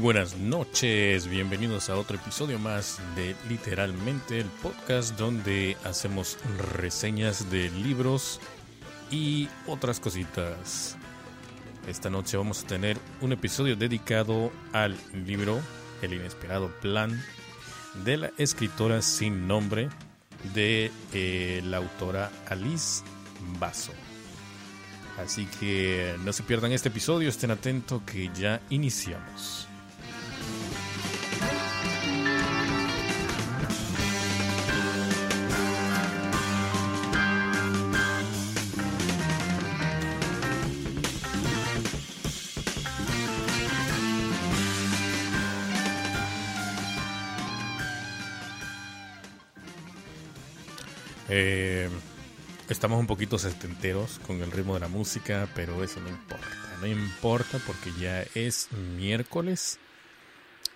Buenas noches, bienvenidos a otro episodio más de Literalmente el podcast donde hacemos reseñas de libros y otras cositas. Esta noche vamos a tener un episodio dedicado al libro El inesperado plan de la escritora sin nombre de eh, la autora Alice Basso. Así que no se pierdan este episodio, estén atentos que ya iniciamos. Eh, estamos un poquito setenteros con el ritmo de la música, pero eso no importa. No importa porque ya es miércoles.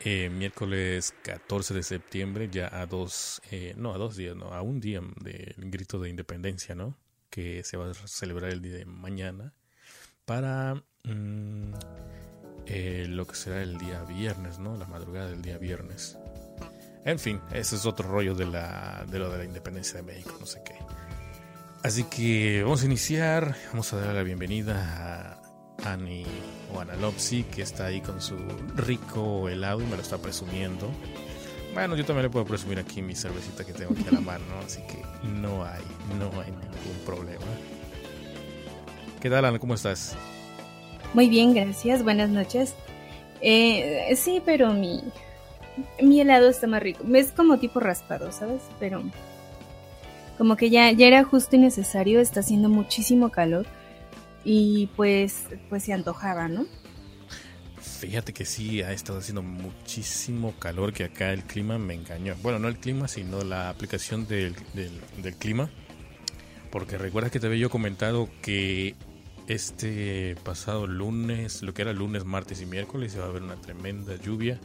Eh, miércoles 14 de septiembre, ya a dos, eh, no a dos días, no, a un día del grito de independencia, ¿no? Que se va a celebrar el día de mañana para mm, lo que será el día viernes, ¿no? La madrugada del día viernes. En fin, ese es otro rollo de, la, de lo de la independencia de México, no sé qué. Así que vamos a iniciar, vamos a dar la bienvenida a Annie o Analopsy, que está ahí con su rico helado y me lo está presumiendo. Bueno, yo también le puedo presumir aquí mi cervecita que tengo aquí a la mano, así que no hay, no hay ningún problema. ¿Qué tal, Ana? ¿Cómo estás? Muy bien, gracias. Buenas noches. Eh, sí, pero mi, mi helado está más rico. Es como tipo raspado, ¿sabes? Pero como que ya, ya era justo y necesario, está haciendo muchísimo calor y pues, pues se antojaba, ¿no? Fíjate que sí, ha estado haciendo muchísimo calor, que acá el clima me engañó. Bueno, no el clima, sino la aplicación del, del, clima. Porque recuerdas que te había yo comentado que este pasado lunes, lo que era lunes, martes y miércoles, iba a haber una tremenda lluvia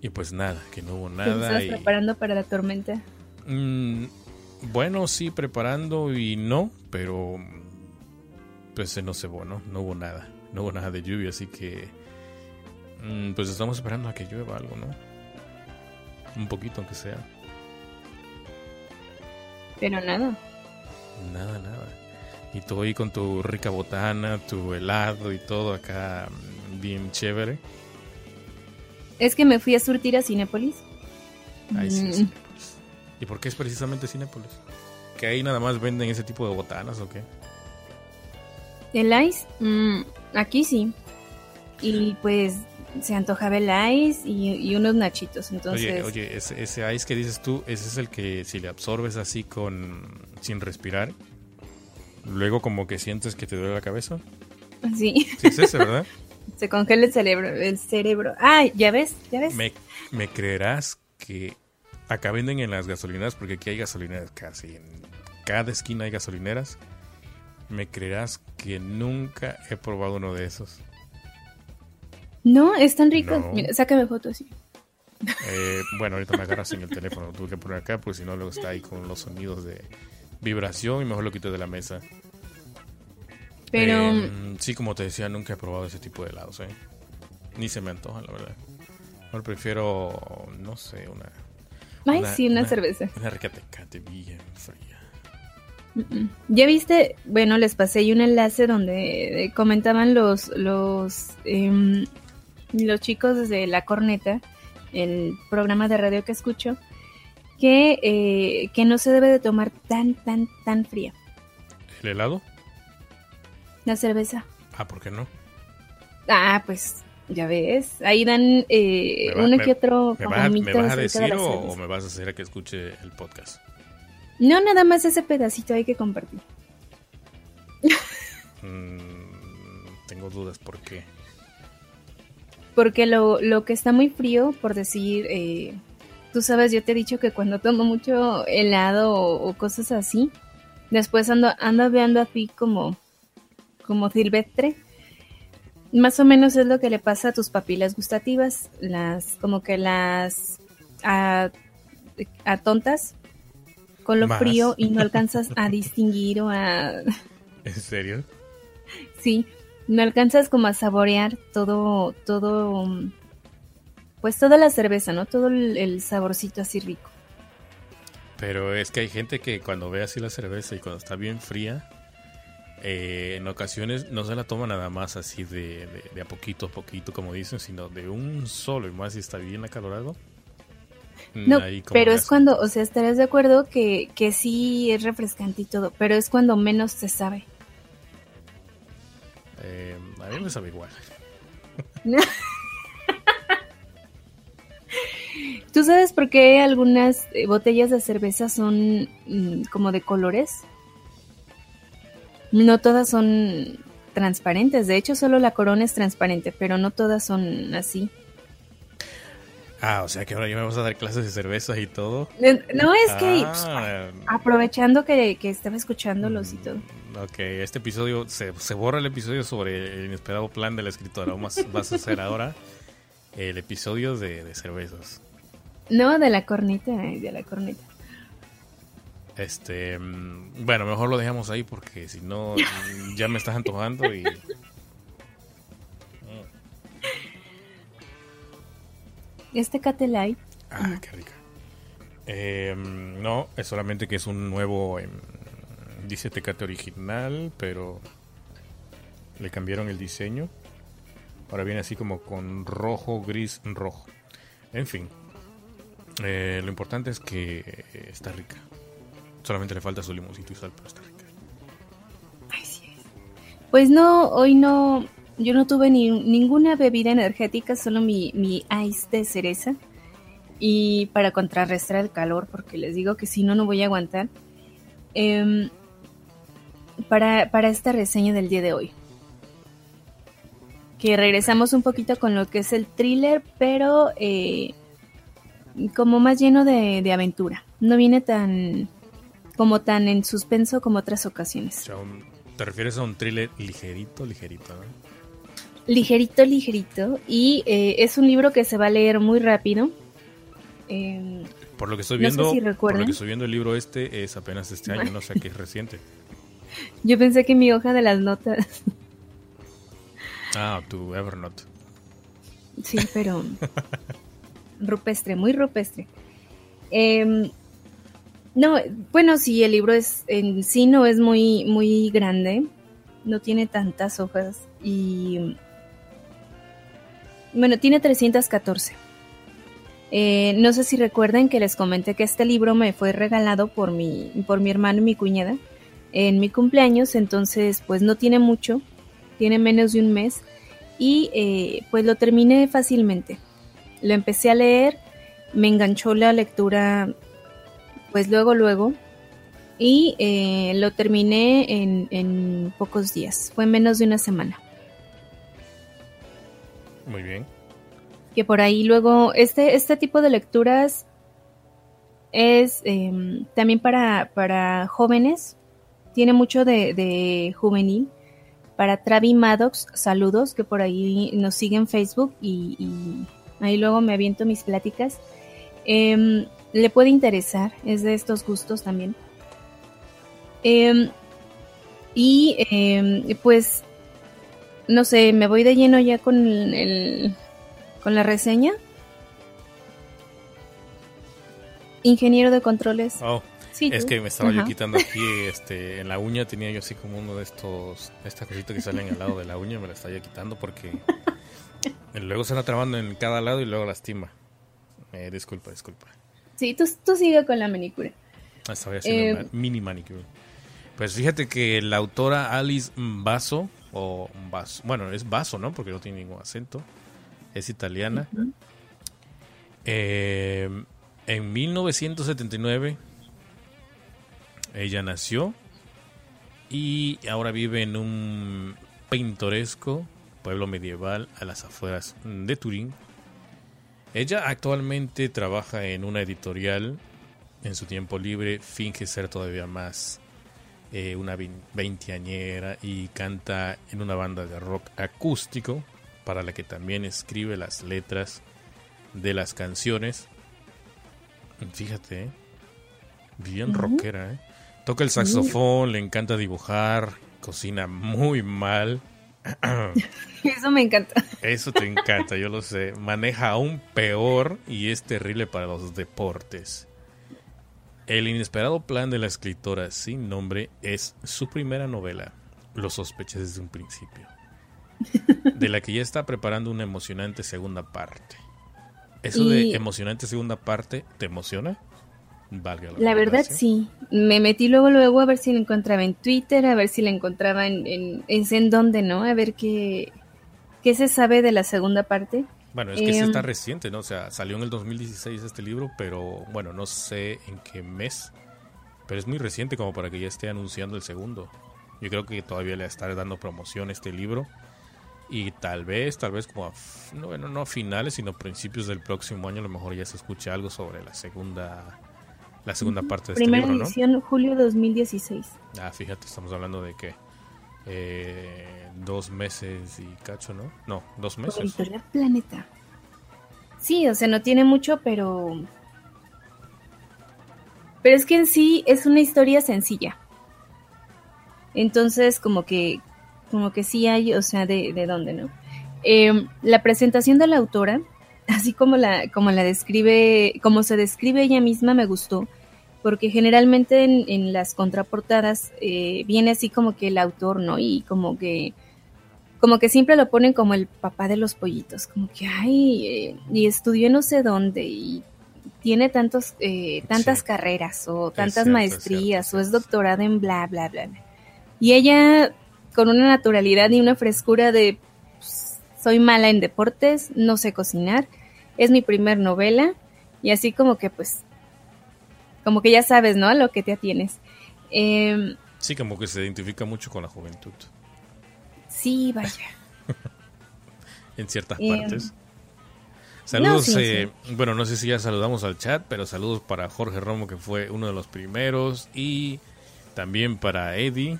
y pues nada, que no hubo nada. ¿Te estás preparando para la tormenta? Mm, bueno, sí, preparando y no, pero pues no se ¿no? No hubo nada. No hubo nada de lluvia, así que mm, pues estamos esperando a que llueva algo, ¿no? Un poquito, aunque sea. Pero nada. Nada, nada. Y tú ahí con tu rica botana, tu helado y todo acá mm, bien chévere. Es que me fui a surtir a Cinépolis. Ahí sí, mm. Cinépolis. ¿Y por qué es precisamente Cinépolis? ¿Que ahí nada más venden ese tipo de botanas o qué? ¿El ice? Mm, aquí sí. Y pues se antojaba el ice y, unos nachitos. Entonces... Oye, oye ese, ese, ice que dices tú, ese es el que si le absorbes así con sin respirar, luego como que sientes que te duele la cabeza. Sí. Sí, es ese, ¿verdad? Se congela el cerebro. El cerebro. Ah, ya ves, ya ves. Me, me creerás que acá venden en las gasolineras, porque aquí hay gasolineras casi. En cada esquina hay gasolineras. Me creerás que nunca he probado uno de esos. No, es tan rico. Mira, sácame foto así. Eh, bueno, ahorita me agarras en el teléfono. Tuve que poner acá, porque si no, luego está ahí con los sonidos de vibración y mejor lo quito de la mesa. Pero. Em, sí, como te decía, nunca he probado ese tipo de helados, ¿eh? Ni se me antoja, la verdad. Ahora prefiero, no sé, una. Ay, sí, una, cerveza. Una rica tecate bien fría. Ya viste, bueno, les pasé ahí un enlace donde eh, comentaban los los em, los chicos de La Corneta, el programa de radio que escucho, que, eh, que no se debe de tomar tan, tan, tan fría. ¿El helado? La cerveza. Ah, ¿por qué no? Ah, pues ya ves. Ahí dan eh, uno que otro. ¿Me, vas, ¿me vas a decir o, me vas a hacer a que escuche el podcast? No, nada más ese pedacito hay que compartir. Mm, tengo dudas, ¿por qué? Porque lo, lo que está muy frío, por decir, eh, tú sabes, yo te he dicho que cuando tomo mucho helado o, cosas así, después ando, ando veando así como como silvestre. Más o menos es lo que le pasa a tus papilas gustativas, las como que las a, tontas con lo frío y no alcanzas a distinguir o a ¿En serio? Sí, no alcanzas como a saborear todo todo pues toda la cerveza, ¿no? Todo el, saborcito así rico. Pero es que hay gente que cuando ve así la cerveza y cuando está bien fría, eh, en ocasiones no se la toma nada más así de, a poquito a poquito, como dicen, sino de un solo, y más si está bien acalorado. No, pero es cuando, o sea, estarás de acuerdo que, que sí es refrescante y todo, pero es cuando menos se sabe. Eh, a mí me sabe igual. ¿Tú sabes por qué algunas eh, botellas de cerveza son mm, como de colores? No todas son transparentes, de hecho solo la corona es transparente, pero no todas son así. Ah, o sea que ahora ya me vas a dar clases de cerveza y todo. No, es que ah. aprovechando que, que, estaba escuchándolos y mm, todo. Ok, este episodio, se, se, borra el episodio sobre el inesperado plan de la escritora. Vas, vas a hacer ahora el episodio de, de cervezas. No, de la cornita, eh, de la cornita. Este, mm, bueno, mejor lo dejamos ahí porque si no ya me estás antojando y Este Catelay. Ah, qué rica. Em, no, es solamente que es un nuevo. Em, dice Tecate original, pero le cambiaron el diseño. Ahora viene así como con rojo, gris, rojo. En fin, eh, lo importante es que está rica. Solamente le falta su limoncito y sal, pero está rica. Pues no, hoy no, yo no tuve ni, ninguna bebida energética, solo mi, mi ice de cereza. Y para contrarrestar el calor, porque les digo que si no, no voy a aguantar. Em, para, para esta reseña del día de hoy. Que regresamos un poquito con lo que es el thriller, pero eh, como más lleno de, de, aventura. No viene tan como tan en suspenso como otras ocasiones. ¿Te refieres a un thriller ligerito, ligerito? ¿no? ligerito, ligerito. Y eh, es un libro que se va a leer muy rápido. Em, por lo que estoy viendo, por lo que estoy viendo el libro este es apenas este año, no sé qué es reciente. Yo pensé que mi hoja de las notas. Ah, tu Evernote. Sí, pero rupestre, muy rupestre. Em, no, bueno, sí, el libro es en sí no es muy muy grande, no tiene tantas hojas y bueno, tiene 314. Eh, no sé si recuerden que les comenté que este libro me fue regalado por mi, por mi hermano y mi cuñada en mi cumpleaños, entonces pues no tiene mucho, tiene menos de un mes y eh, pues lo terminé fácilmente. Lo empecé a leer, me enganchó la lectura pues luego luego y eh, lo terminé en, en pocos días, fue menos de una semana. Muy bien. Que por ahí luego, este, este tipo de lecturas es em, también para, para jóvenes, tiene mucho de, juvenil. Para Travi Maddox, saludos, que por ahí nos sigue en Facebook y, ahí luego me aviento mis pláticas. Em, le puede interesar, es de estos gustos también. Em, y pues no sé, me voy de lleno ya con el, con la reseña. Ingeniero de controles. Oh, sí, es que me estaba yo quitando aquí, este, en la uña tenía yo así como uno de estos, esta cosita que salen al lado de la uña, me la estaba yo quitando porque luego se va trabando en cada lado y luego lastima. Eh, disculpa, disculpa. Sí, tú, tú sigue con la manicura. Ah, estaba haciendo eh, mini manicura. Pues fíjate que la autora Alice Basso o vaso. Bueno, es vaso, ¿no? Porque no tiene ningún acento. Es italiana. Eh, en 1979 ella nació y ahora vive en un pintoresco pueblo medieval a las afueras de Turín. Ella actualmente trabaja en una editorial. En su tiempo libre finge ser todavía más eh, una veinteañera y canta en una banda de rock acústico para la que también escribe las letras de las canciones. Fíjate, ¿eh? bien rockera. ¿eh? Toca el saxofón, le encanta dibujar, cocina muy mal. Eso me encanta. Eso te encanta, yo lo sé. Maneja aún peor y es terrible para los deportes. El inesperado plan de la escritora sin nombre es su primera novela, Lo sospeché desde un principio, de la que ya está preparando una emocionante segunda parte. ¿Eso de emocionante segunda parte te emociona? La, verdad sí. Me metí luego luego a ver si la encontraba en Twitter, a ver si la encontraba en, en, en, dónde, ¿no? A ver qué, qué se sabe de la segunda parte. Bueno, es que sí está reciente, ¿no? O sea, salió en el 2016 este libro, pero bueno, no sé en qué mes. Pero es muy reciente como para que ya esté anunciando el segundo. Yo creo que todavía le está dando promoción a este libro. Y tal vez, tal vez como a, no, bueno, no a finales, sino a principios del próximo año, a lo mejor ya se escuche algo sobre la segunda la segunda parte de este Primera libro, edición, julio 2016. Ah, fíjate, estamos hablando de que eh, dos meses y cacho, ¿no? No, dos meses. Editorial Planeta. Sí, o sea, no tiene mucho, pero... Pero es que en sí es una historia sencilla. Entonces, como que, como que sí hay, o sea, de, de dónde, ¿no? Eh, la presentación de la autora, así como la, como la describe, como se describe ella misma, me gustó, porque generalmente en, las contraportadas eh, viene así como que el autor, ¿no? Y como que como que siempre lo ponen como el papá de los pollitos, como que, ay, eh, y estudió no sé dónde y tiene tantos, eh, tantas carreras o tantas maestrías o es doctorada en bla, bla, bla. Y ella con una naturalidad y una frescura de, pues, soy mala en deportes, no sé cocinar, es mi primer novela y así como que pues como que ya sabes, ¿no? A lo que te atienes. Em, sí, como que se identifica mucho con la juventud. Sí, vaya. en ciertas em, partes. Saludos, eh, bueno, no sé si ya saludamos al chat, pero saludos para Jorge Romo, que fue uno de los primeros, y también para Eddie,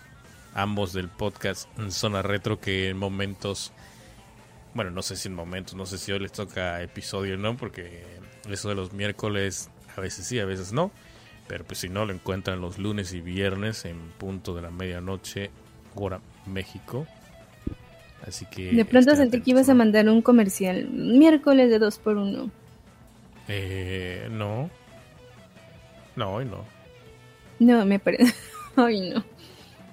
ambos del podcast Zona Retro, que en momentos, bueno, no sé si en momentos, no sé si hoy les toca episodio o no, porque eso de los miércoles a veces sí, a veces no. Pero pues si no, lo encuentran los lunes y viernes en punto de la medianoche, hora México. Así que... De pronto sentí que ibas a mandar un comercial. Miércoles de 2 por 1 Eh, no. No, hoy no. No, me parece... hoy no.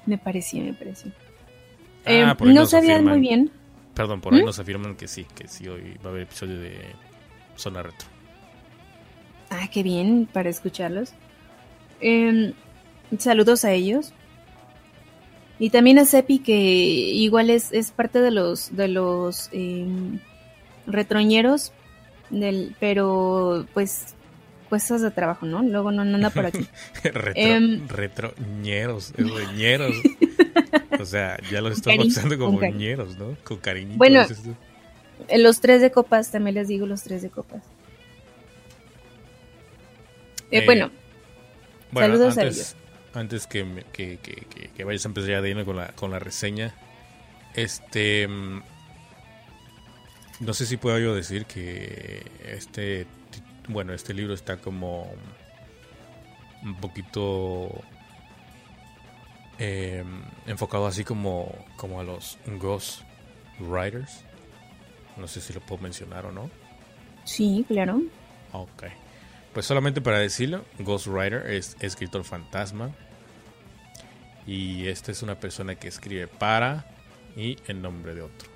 Me parecía, me parecía. Ah, eh, no sabía muy bien. Perdón, por ahí ¿Mm? nos afirman que sí, que sí, hoy va a haber episodio de Zona Retro. Ah, qué bien, para escucharlos. Saludos a ellos. Y también a Sepi, que igual es, es parte de los, de los em, retroñeros, del, pero pues cuestas de trabajo, ¿no? Luego no, anda por aquí. Retro, em, retroñeros, ñeros. o sea, ya los estoy bautizando como ñeros, ¿no? Con cariño. Bueno, los tres de copas, también les digo los tres de copas. Eh, eh, bueno, Saludos antes, Antes que, que, vayas a empezar ya de con la, con la reseña, este. Mm, no sé si puedo yo decir que este. Bueno, este libro está como. Un poquito. Em, enfocado así como, como a los Ghost Writers. No sé si lo puedo mencionar o no. Sí, claro. Ok. Pues solamente para decirlo, Ghost Writer es escritor fantasma. Y esta es una persona que escribe para y en nombre de otro.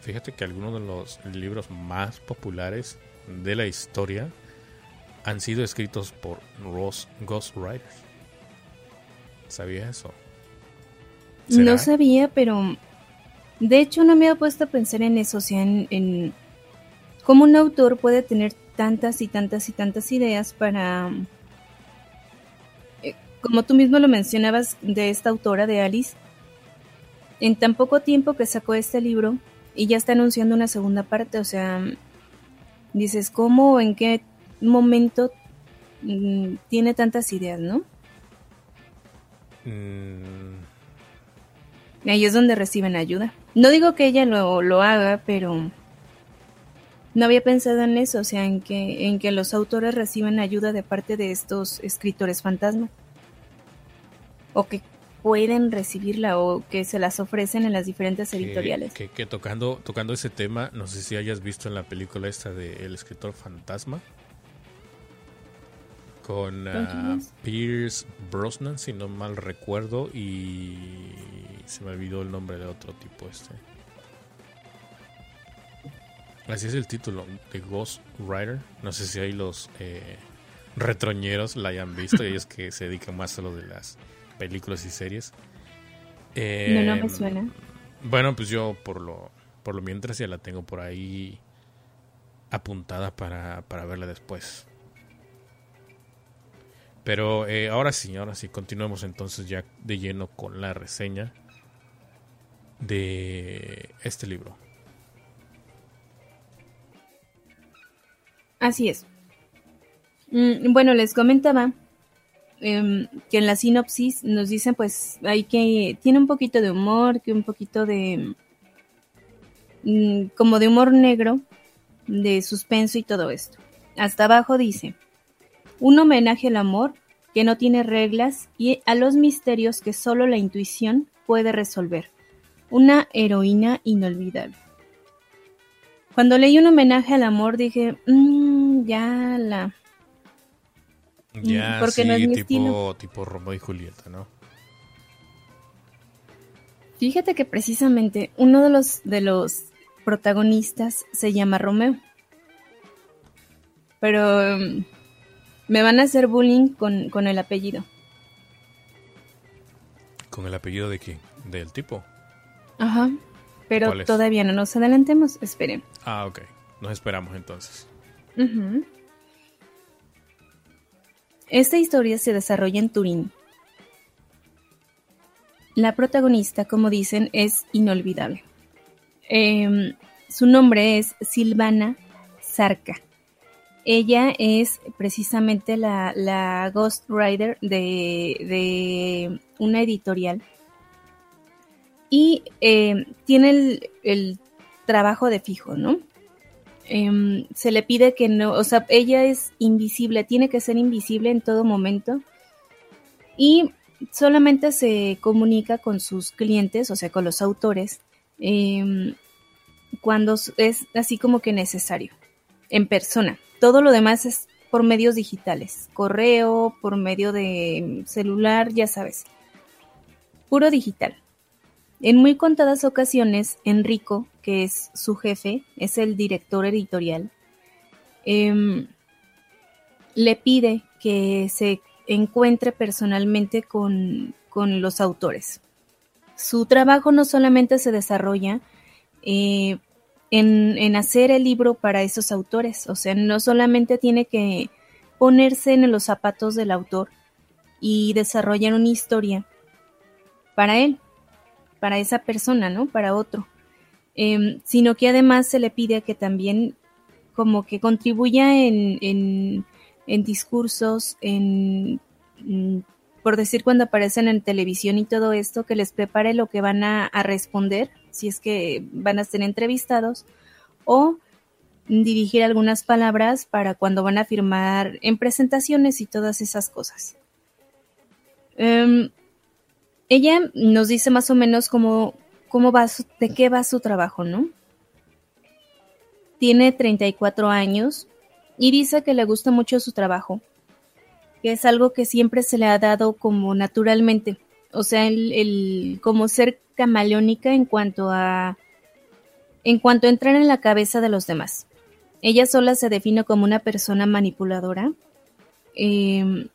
Fíjate que algunos de los libros más populares de la historia han sido escritos por Ghost Writers. ¿Sabía eso? No sabía, pero de hecho no me había puesto a pensar en eso, o sea, en cómo un autor puede tener tantas y tantas y tantas ideas para, eh, como tú mismo lo mencionabas de esta autora de Alice, en tan poco tiempo que sacó este libro y ya está anunciando una segunda parte, o sea, dices, ¿cómo o en qué momento mm, tiene tantas ideas, no? Mm. Ahí es donde reciben ayuda. No digo que ella lo, lo haga, pero no había pensado en eso, o sea, en que, en que los autores reciben ayuda de parte de estos escritores fantasma. O que pueden recibirla o que se las ofrecen en las diferentes editoriales. Que, que, tocando, tocando ese tema, no sé si hayas visto en la película esta de El escritor fantasma. Con uh, Pierce Brosnan, si no mal recuerdo, y se me olvidó el nombre de otro tipo este. Así es el título, de Ghost Rider. No sé si hay los eh, retroñeros la hayan visto, ellos que se dedican más a lo de las películas y series. no, no me em, suena. Bueno, pues yo por lo, por lo mientras ya la tengo por ahí apuntada para, para verla después. Pero eh, ahora sí, ahora sí, continuemos entonces ya de lleno con la reseña de este libro. Así es. Mm, bueno, les comentaba em, que en la sinopsis nos dicen pues hay que tiene un poquito de humor, que un poquito de mm, como de humor negro, de suspenso y todo esto. Hasta abajo dice, un homenaje al amor que no tiene reglas y a los misterios que solo la intuición puede resolver. Una heroína inolvidable. Cuando leí un homenaje al amor dije, mmm, ya la... Ya, mm, Porque no es tipo, tipo Romeo y Julieta, ¿no? Fíjate que precisamente uno de los, de los protagonistas se llama Romeo. Pero mm, me van a hacer bullying con, con el apellido. ¿Con el apellido de quién? ¿Del tipo? Ajá. Pero todavía no nos adelantemos, esperen. Ah, ok. Nos esperamos entonces. Esta historia se desarrolla en Turín. La protagonista, como dicen, es inolvidable. Em, su nombre es Silvana Zarca. Ella es precisamente la, la Ghost Rider de, de una editorial y eh, tiene el, trabajo de fijo, ¿no? Em, se le pide que no, o sea, ella es invisible, tiene que ser invisible en todo momento y solamente se comunica con sus clientes, o sea, con los autores, em, cuando es así como que necesario, en persona. Todo lo demás es por medios digitales, correo, por medio de celular, ya sabes, puro digital. En muy contadas ocasiones, Enrico, que es su jefe, es el director editorial, em, le pide que se encuentre personalmente con, los autores. Su trabajo no solamente se desarrolla eh, en, en, hacer el libro para esos autores, o sea, no solamente tiene que ponerse en los zapatos del autor y desarrollar una historia para él, para esa persona, ¿no? Para otro. Em, sino que además se le pide que también como que contribuya en, en, discursos, en, mm, por decir cuando aparecen en televisión y todo esto, que les prepare lo que van a, responder, si es que van a ser entrevistados, o dirigir algunas palabras para cuando van a firmar en presentaciones y todas esas cosas. Em, ella nos dice más o menos cómo, cómo va de qué va su trabajo, ¿no? Tiene 34 años y dice que le gusta mucho su trabajo, que es algo que siempre se le ha dado como naturalmente, o sea, el, como ser camaleónica en cuanto a en cuanto a entrar en la cabeza de los demás. Ella sola se define como una persona manipuladora, em,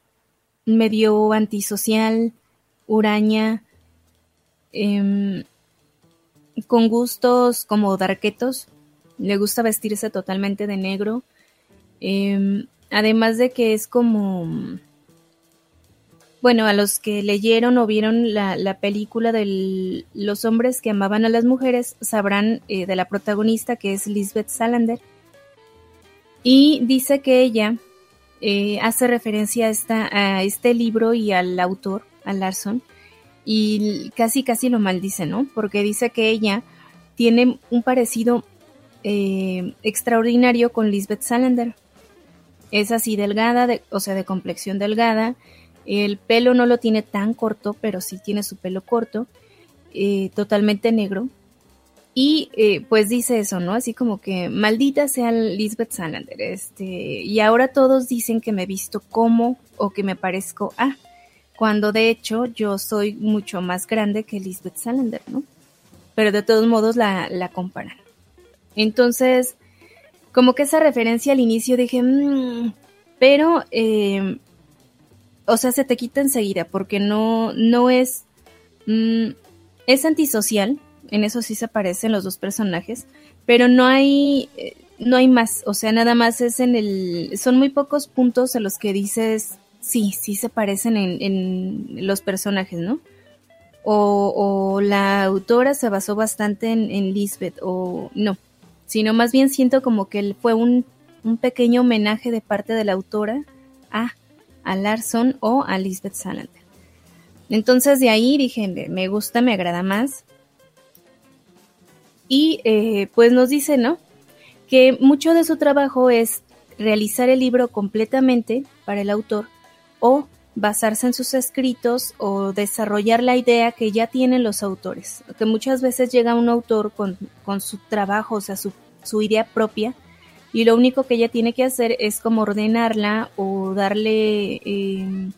medio antisocial, Uraña, em, con gustos como darquetos, le gusta vestirse totalmente de negro, em, además de que es como, bueno, a los que leyeron o vieron la, película de los hombres que amaban a las mujeres, sabrán eh, de la protagonista que es Lisbeth Salander, y dice que ella eh, hace referencia esta, a este libro y al autor a Larson y casi casi lo maldice, ¿no? Porque dice que ella tiene un parecido eh, extraordinario con Lisbeth Salander. Es así delgada, o sea, de complexión delgada, El pelo no lo tiene tan corto, pero sí tiene su pelo corto, eh, totalmente negro. Y eh, pues dice eso, ¿no? Así como que maldita sea Lisbeth Salander. Este, y ahora todos dicen que me visto como o que me parezco a, cuando de hecho yo soy mucho más grande que Lisbeth Salander, ¿no? Pero de todos modos la, la comparan. Entonces, como que esa referencia al inicio dije, mmm, pero, eh, o sea, se te quita enseguida porque no, no es, mm, es antisocial, en eso sí se parecen los dos personajes, pero no hay, eh, no hay más, o sea, nada más es en el, son muy pocos puntos en los que dices, sí, sí se parecen en, en los personajes, ¿no? O, o, la autora se basó bastante en, Lisbeth, o no, sino más bien siento como que fue un, un pequeño homenaje de parte de la autora a, a Larson o a Lisbeth Salander. Entonces de ahí dije, me gusta, me agrada más. Y eh, pues nos dice, ¿no? Que mucho de su trabajo es realizar el libro completamente para el autor o basarse en sus escritos o desarrollar la idea que ya tienen los autores. Que muchas veces llega un autor con, con su trabajo, o sea, su, su, idea propia, y lo único que ella tiene que hacer es como ordenarla o darle eh,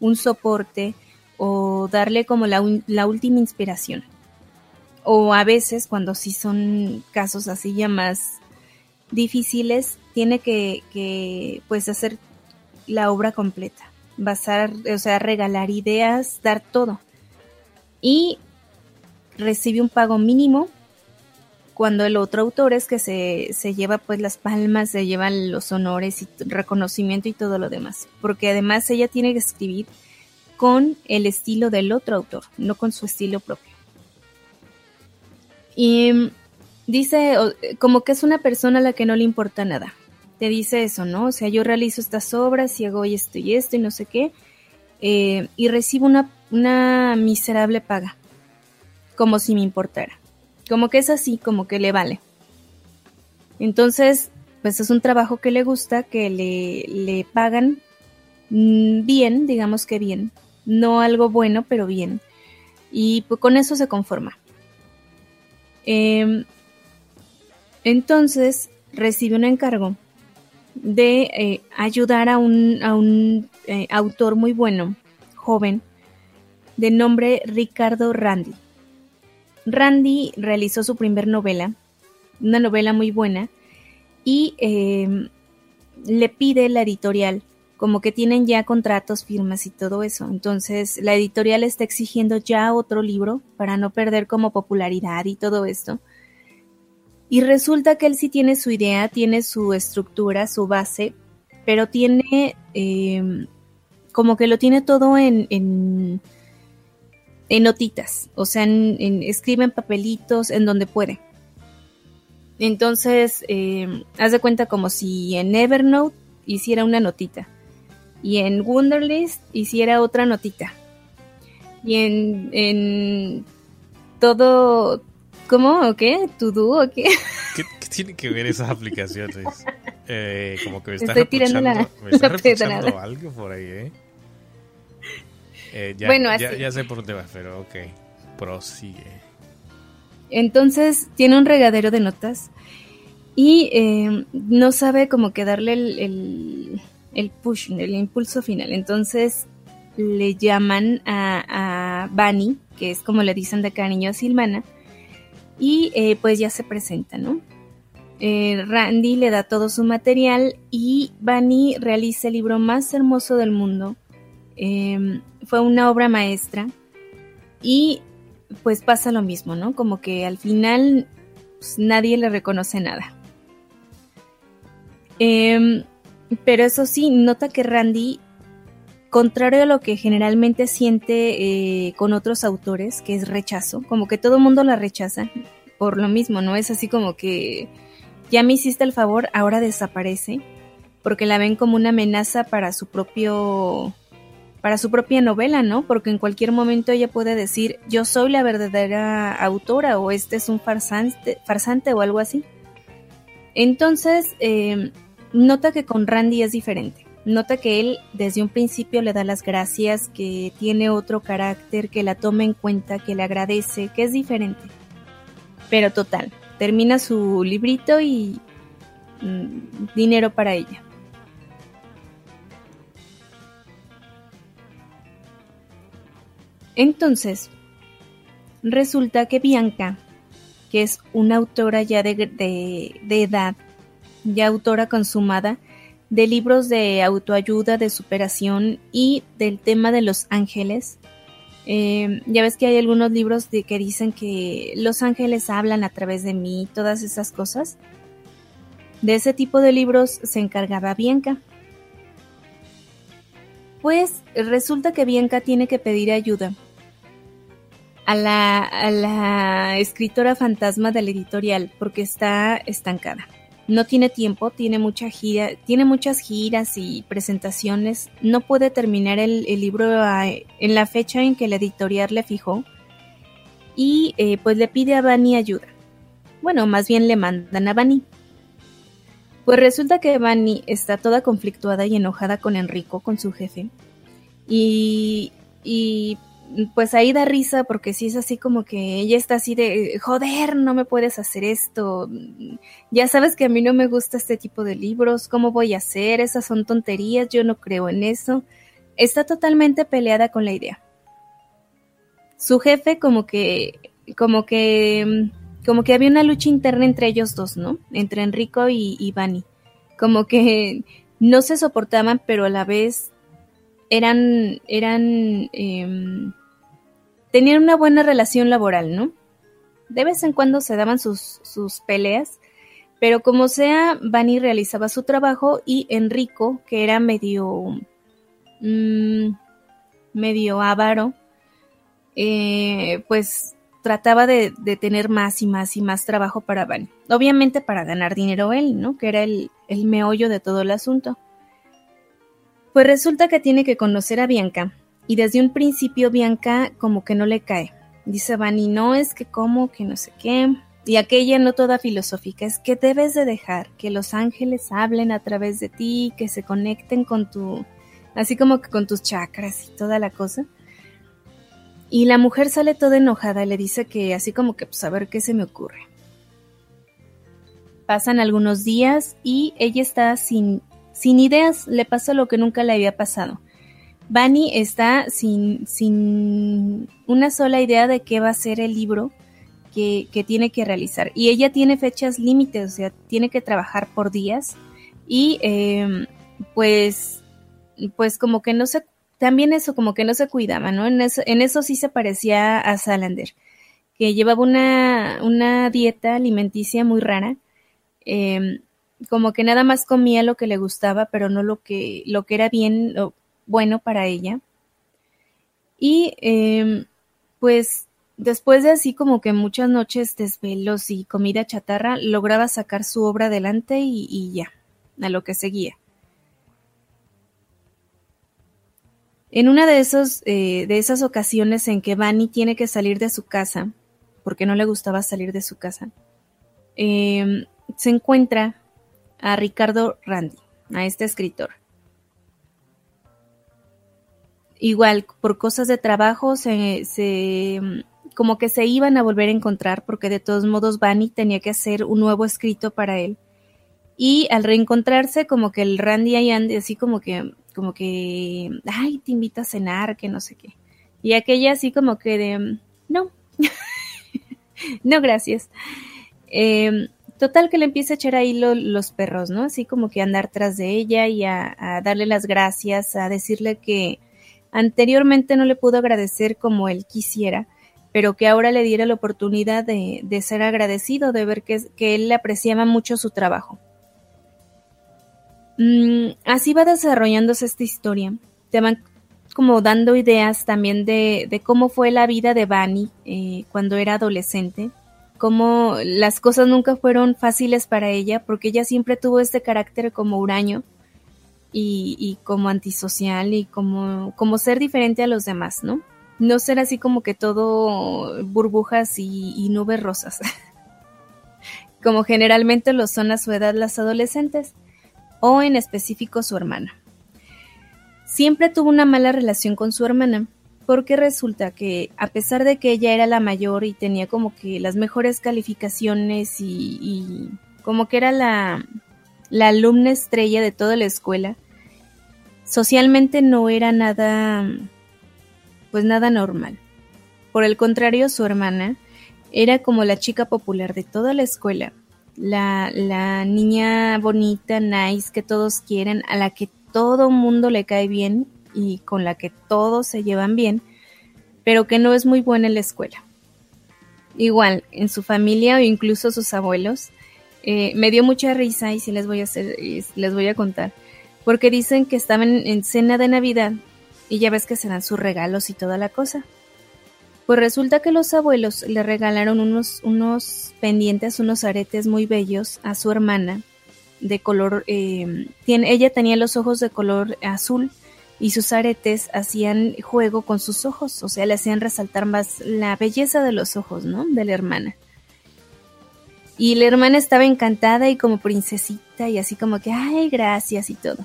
un soporte o darle como la, la, última inspiración. O a veces, cuando sí son casos así ya más difíciles, tiene que, que pues hacer la obra completa basar, o sea, regalar ideas, dar todo. Y recibe un pago mínimo cuando el otro autor es que se, se lleva pues las palmas, se llevan los honores y reconocimiento y todo lo demás. Porque además ella tiene que escribir con el estilo del otro autor, no con su estilo propio. Y dice como que es una persona a la que no le importa nada te dice eso, ¿no? O sea, yo realizo estas obras y hago esto y esto y no sé qué, eh, y recibo una, una miserable paga, como si me importara. Como que es así, como que le vale. Entonces, pues es un trabajo que le gusta, que le, le pagan mm, bien, digamos que bien. No algo bueno, pero bien. Y pues con eso se conforma. Eh, entonces, recibe un encargo de eh, ayudar a un, a un eh, autor muy bueno, joven, de nombre Ricardo Randy. Randy realizó su primer novela, una novela muy buena, y eh, le pide la editorial, como que tienen ya contratos, firmas y todo eso. Entonces la editorial está exigiendo ya otro libro para no perder como popularidad y todo esto. Y resulta que él sí tiene su idea, tiene su estructura, su base, pero tiene eh, como que lo tiene todo en, en, en notitas, o sea, en, escribe en papelitos, en donde puede. Entonces, eh, haz de cuenta como si en Evernote hiciera una notita y en Wunderlist hiciera otra notita y en, en todo ¿Cómo o qué? ¿Tudú o qué? qué? ¿Qué tiene que ver esas aplicaciones? Eh, como que me está Estoy tirando la, me está la algo por ahí, ¿eh? eh ya, bueno, así. Ya, ya, sé por dónde vas, pero ok, prosigue. Entonces tiene un regadero de notas y eh, no sabe cómo que darle el, el, el, push, el impulso final. Entonces le llaman a, a Bunny, que es como le dicen de cariño a Silvana, y eh, pues ya se presenta, ¿no? Eh, Randy le da todo su material y Bunny realiza el libro más hermoso del mundo. Eh, fue una obra maestra y pues pasa lo mismo, ¿no? Como que al final pues, nadie le reconoce nada. Em, pero eso sí, nota que Randy contrario a lo que generalmente siente eh, con otros autores, que es rechazo, como que todo el mundo la rechaza por lo mismo, ¿no? Es así como que ya me hiciste el favor, ahora desaparece, porque la ven como una amenaza para su propio para su propia novela, ¿no? Porque en cualquier momento ella puede decir, yo soy la verdadera autora o este es un farsante, farsante o algo así. Entonces, eh, nota que con Randy es diferente Nota que él desde un principio le da las gracias, que tiene otro carácter, que la toma en cuenta, que le agradece, que es diferente. Pero total, termina su librito y mm, dinero para ella. Entonces, resulta que Bianca, que es una autora ya de, de edad, ya autora consumada, de libros de autoayuda, de superación y del tema de los ángeles. Eh, ya ves que hay algunos libros de que dicen que los ángeles hablan a través de mí, todas esas cosas. De ese tipo de libros se encargaba Bianca. Pues resulta que Bianca tiene que pedir ayuda a la, a la escritora fantasma de la editorial porque está estancada no tiene tiempo, tiene gira, tiene muchas giras y presentaciones, no puede terminar el, libro en la fecha en que la editorial le fijó y eh, pues le pide a Bani ayuda. Bueno, más bien le mandan a Bani. Pues resulta que Bani está toda conflictuada y enojada con Enrico, con su jefe, y, y pues ahí da risa porque sí es así como que ella está así de, joder, no me puedes hacer esto, ya sabes que a mí no me gusta este tipo de libros, ¿cómo voy a hacer? Esas son tonterías, yo no creo en eso. Está totalmente peleada con la idea. Su jefe como que, como que, como que había una lucha interna entre ellos dos, ¿no? Entre Enrico y, y Como que no se soportaban, pero a la vez eran, eran, em, tenían una buena relación laboral, ¿no? De vez en cuando se daban sus, sus peleas, pero como sea, Vani realizaba su trabajo y Enrico, que era medio, mm, medio avaro, eh, pues trataba de, de, tener más y más y más trabajo para Vani. Obviamente para ganar dinero él, ¿no? Que era el, el meollo de todo el asunto. Pues resulta que tiene que conocer a Bianca y desde un principio Bianca como que no le cae. Dice Vani, no es que como, que no sé qué. Y aquella no toda filosófica, es que debes de dejar que los ángeles hablen a través de ti, que se conecten con tu, así como que con tus chakras y toda la cosa. Y la mujer sale toda enojada y le dice que así como que pues a ver qué se me ocurre. Pasan algunos días y ella está sin sin ideas, le pasa lo que nunca le había pasado. Bunny está sin, sin una sola idea de qué va a ser el libro que, tiene que realizar. Y ella tiene fechas límites, o sea, tiene que trabajar por días. Y em, pues, pues como que no se, también eso como que no se cuidaba, ¿no? En eso, en eso sí se parecía a Salander, que llevaba una, una dieta alimenticia muy rara. Em, como que nada más comía lo que le gustaba, pero no lo que, lo que era bien, lo bueno para ella. Y em, pues después de así como que muchas noches desvelos y comida chatarra, lograba sacar su obra adelante y, ya, a lo que seguía. En una de, esos, eh, de esas ocasiones en que Vanny tiene que salir de su casa, porque no le gustaba salir de su casa, em, se encuentra a Ricardo Randi, a este escritor. Igual, por cosas de trabajo, se, como que se iban a volver a encontrar, porque de todos modos Bunny tenía que hacer un nuevo escrito para él. Y al reencontrarse, como que el Randy ahí ande así como que, como que, ay, te invita a cenar, que no sé qué. Y aquella así como que de, no, no, gracias. Eh, Total que le empieza a echar ahí los perros, ¿no? Así como que andar tras de ella y a, darle las gracias, a decirle que anteriormente no le pudo agradecer como él quisiera, pero que ahora le diera la oportunidad de, ser agradecido, de ver que, él le apreciaba mucho su trabajo. Mm, así va desarrollándose esta historia. Te van como dando ideas también de, cómo fue la vida de Bunny eh, cuando era adolescente, cómo las cosas nunca fueron fáciles para ella, porque ella siempre tuvo este carácter como huraño y, como antisocial y como, como ser diferente a los demás, ¿no? No ser así como que todo burbujas y, y nubes rosas, como generalmente lo son a su edad las adolescentes, o en específico su hermana. siempre tuvo una mala relación con su hermana, porque resulta que a pesar de que ella era la mayor y tenía como que las mejores calificaciones y, como que era la, la alumna estrella de toda la escuela, socialmente no era nada, pues nada normal. Por el contrario, su hermana era como la chica popular de toda la escuela, la, la niña bonita, nice, que todos quieren, a la que todo mundo le cae bien y con la que todos se llevan bien, pero que no es muy buena en la escuela. Igual, en su familia o incluso sus abuelos, eh, me dio mucha risa y sí les voy a hacer, les voy a contar, porque dicen que estaban en cena de Navidad y ya ves que se dan sus regalos y toda la cosa. Pues resulta que los abuelos le regalaron unos, unos pendientes, unos aretes muy bellos a su hermana de color, eh, ella tenía los ojos de color azul y sus aretes hacían juego con sus ojos, o sea, le hacían resaltar más la belleza de los ojos, ¿no? De la hermana. Y la hermana estaba encantada y como princesita y así como que, ay, gracias y todo.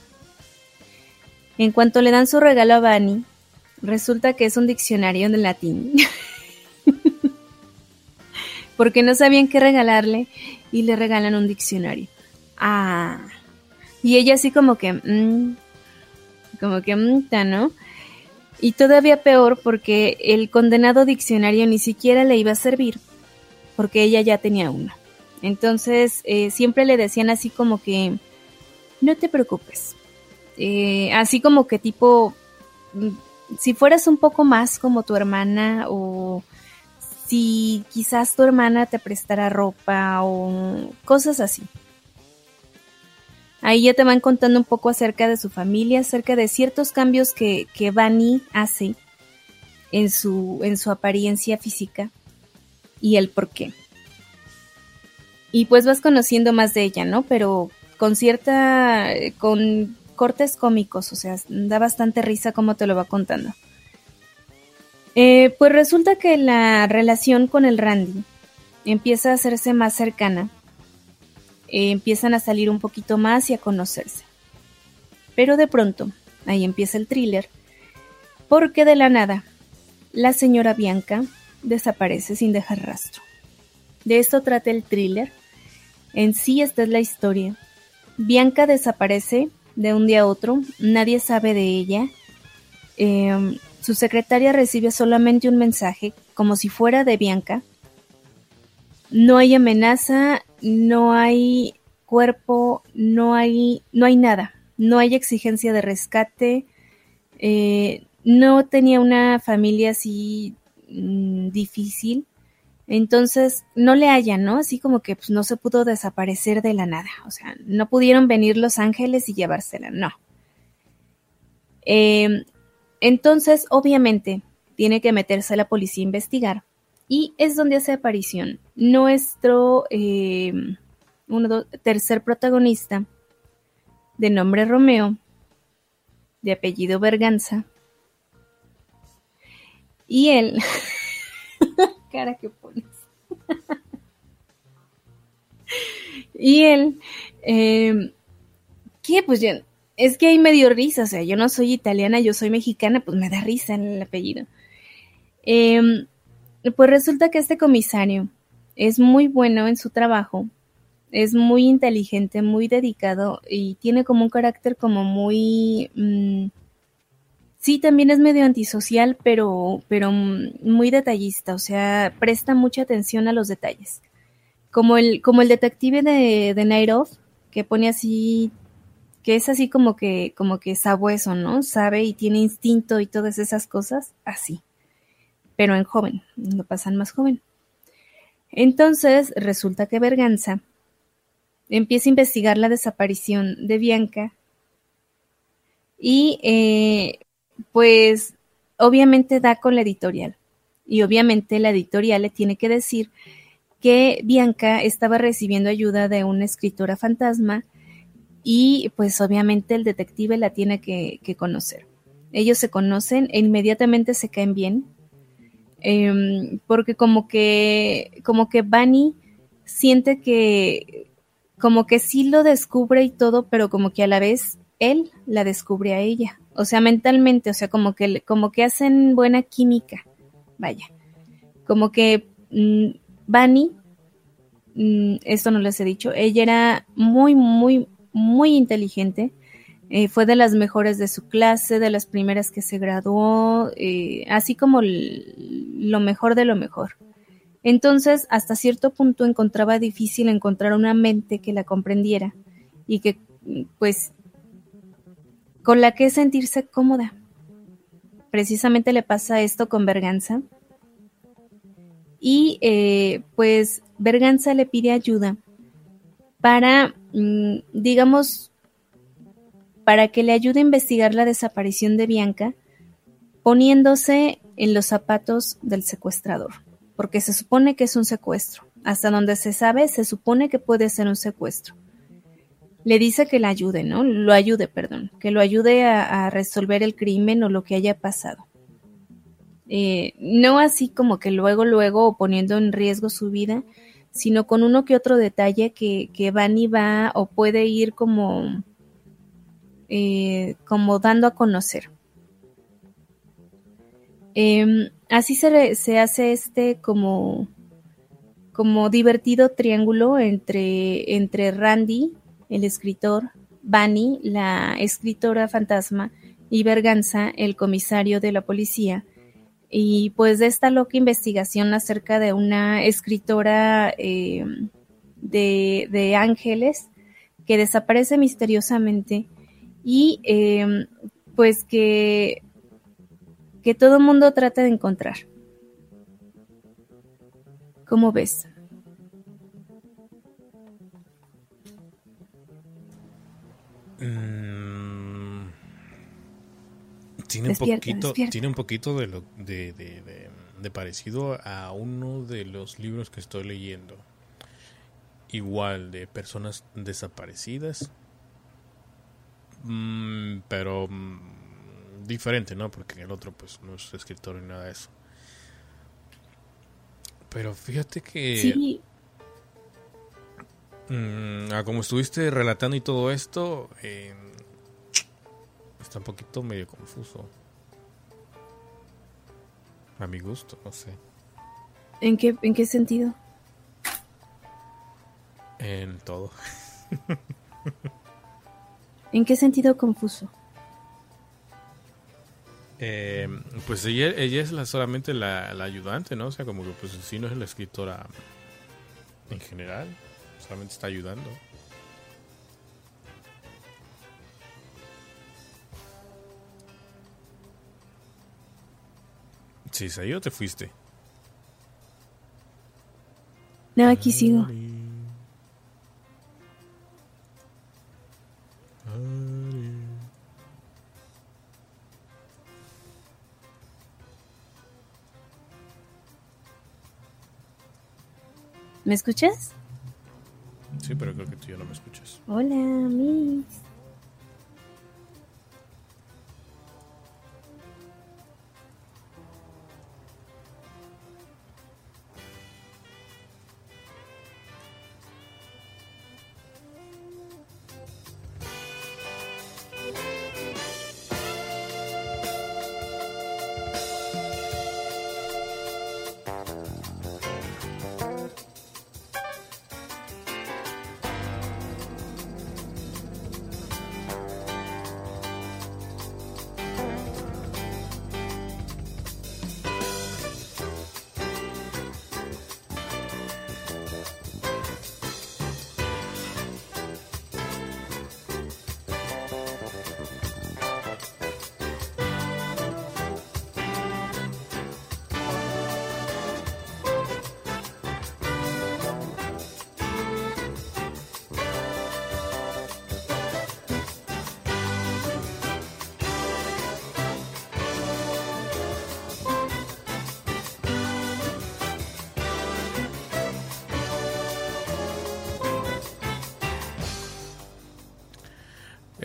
En cuanto le dan su regalo a Bunny, resulta que es un diccionario de latín. Porque no sabían qué regalarle y le regalan un diccionario. Ah. Y ella así como que, mm, como que, ¿no? Y todavía peor porque el condenado diccionario ni siquiera le iba a servir, porque ella ya tenía uno. Entonces eh, siempre le decían así como que, no te preocupes. Eh, así como que tipo, mm, si fueras un poco más como tu hermana o si quizás tu hermana te prestara ropa o cosas así. Ahí ya te van contando un poco acerca de su familia, acerca de ciertos cambios que, que Bunny hace en su, en su apariencia física y el por qué. Y pues vas conociendo más de ella, ¿no? Pero con cierta, con cortes cómicos, o sea, da bastante risa como te lo va contando. Eh, pues resulta que la relación con el Randy empieza a hacerse más cercana eh, empiezan a salir un poquito más y a conocerse. Pero de pronto, ahí empieza el thriller, porque de la nada, la señora Bianca desaparece sin dejar rastro. De esto trata el thriller. En sí esta es la historia. Bianca desaparece de un día a otro, nadie sabe de ella. Em, su secretaria recibe solamente un mensaje, como si fuera de Bianca. No hay amenaza no hay cuerpo, no hay, no hay nada, no hay exigencia de rescate, eh, no tenía una familia así mm, difícil, entonces no le hallan, ¿no? Así como que pues, no se pudo desaparecer de la nada, o sea, no pudieron venir los ángeles y llevársela, no. Em, entonces, obviamente, tiene que meterse la policía a investigar y es donde hace aparición nuestro eh, tercer protagonista, de nombre Romeo, de apellido Berganza. Y él, cara que pones. y él, eh, ¿qué? Pues ya, es que ahí me dio risa, o sea, yo no soy italiana, yo soy mexicana, pues me da risa el apellido. Eh, pues resulta que este comisario es muy bueno en su trabajo, es muy inteligente, muy dedicado y tiene como un carácter como muy... Mm, sí, también es medio antisocial, pero, pero muy detallista, o sea, presta mucha atención a los detalles. Como el, como el detective de, de Night Of, que pone así, que es así como que, como que sabueso, ¿no? Sabe y tiene instinto y todas esas cosas, así pero en joven, lo pasan más joven. Entonces resulta que Berganza empieza a investigar la desaparición de Bianca y eh, pues obviamente da con la editorial y obviamente la editorial le tiene que decir que Bianca estaba recibiendo ayuda de una escritora fantasma y pues obviamente el detective la tiene que, conocer. Ellos se conocen e inmediatamente se caen bien Em, porque como que, como que Bunny siente que, como que sí lo descubre y todo, pero como que a la vez él la descubre a ella. O sea, mentalmente, o sea, como que, como que hacen buena química. Vaya. Como que mmm, Bunny, mm, esto no les he dicho, ella era muy, muy, muy inteligente. Eh, fue de las mejores de su clase, de las primeras que se graduó, eh, así como lo mejor de lo mejor. Entonces, hasta cierto punto encontraba difícil encontrar una mente que la comprendiera y que, pues, con la que sentirse cómoda. Precisamente le pasa esto con Berganza. Y eh, pues Berganza le pide ayuda para, mm, digamos, para que le ayude a investigar la desaparición de Bianca, poniéndose en los zapatos del secuestrador porque se supone que es un secuestro. Hasta donde se sabe, se supone que puede ser un secuestro. Le dice que la ayude, ¿no? Lo ayude, perdón, que lo ayude a, resolver el crimen o lo que haya pasado. Eh, no así como que luego, luego poniendo en riesgo su vida, sino con uno que otro detalle que, que y va o puede ir como, eh, como dando a conocer. Em, así se, se, hace este como, como divertido triángulo entre, entre Randy, el escritor, Bunny, la escritora fantasma, y Berganza, el comisario de la policía. Y pues de esta loca investigación acerca de una escritora em, de, ángeles que desaparece misteriosamente y em, pues que que todo mundo trata de encontrar. ¿Cómo ves? Mm, tiene, un poquito, tiene un poquito de, lo, de, de, parecido a uno de los libros que estoy leyendo. Igual de personas desaparecidas. Mm, pero mm, diferente, ¿no? Porque en el otro pues no es escritor ni nada de eso. Pero fíjate que... Sí. Mm, como estuviste relatando y todo esto, eh, está un poquito medio confuso. A mi gusto, no sé. ¿En qué, en qué sentido? En todo. ¿En qué sentido confuso? Eh, pues ella, ella es la, solamente la, ayudante, ¿no? O sea, como que pues sí no es la escritora en general, solamente está ayudando. Sí, ¿se o te fuiste? No, aquí sigo. ¿Me escuchas? Sí, pero creo que tú ya no me escuchas. Hola, Miss.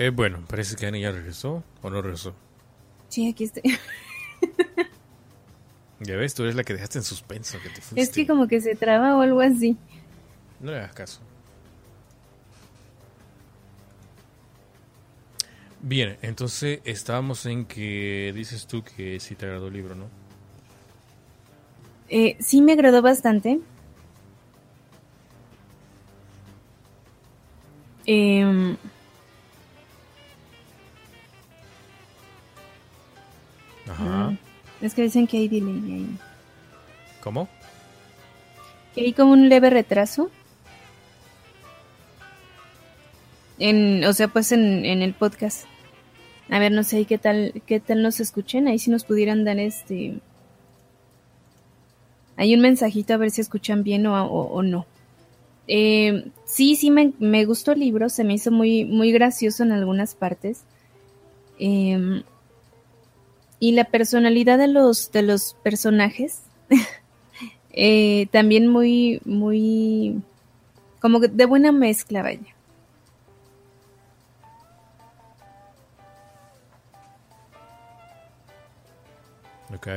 Eh, bueno, parece que Annie ya regresó o no regresó. Sí, aquí estoy. ya ves, tú eres la que dejaste en suspenso. Que te fuiste. Es que como que se traba o algo así. No le hagas caso. Bien, entonces estábamos en que dices tú que sí te agradó el libro, ¿no? Eh, sí me agradó bastante. Eh, Ajá. es que dicen que hay delay ahí. ¿Cómo? Que hay como un leve retraso. En, o sea, pues en, en el podcast. A ver, no sé qué tal, qué tal nos escuchen. Ahí si nos pudieran dar este. Hay un mensajito a ver si escuchan bien o, o- o no. Eh, sí, sí me, me gustó el libro, se me hizo muy, muy gracioso en algunas partes. Em, y la personalidad de los, de los personajes eh, también muy, muy, como que de buena mezcla, vaya. Ok.